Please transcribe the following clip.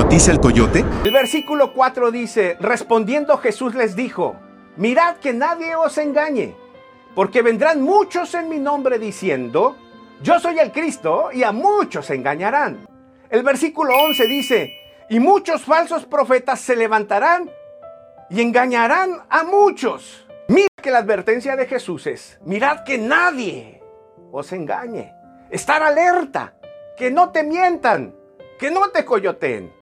hipnotiza el coyote? El versículo 4 dice, respondiendo Jesús les dijo, mirad que nadie os engañe, porque vendrán muchos en mi nombre diciendo, yo soy el Cristo, y a muchos engañarán. El versículo 11 dice, y muchos falsos profetas se levantarán y engañarán a muchos. Mira que la advertencia de Jesús es, mirad que nadie os engañe. Estar alerta, que no te mientan, que no te coyoteen.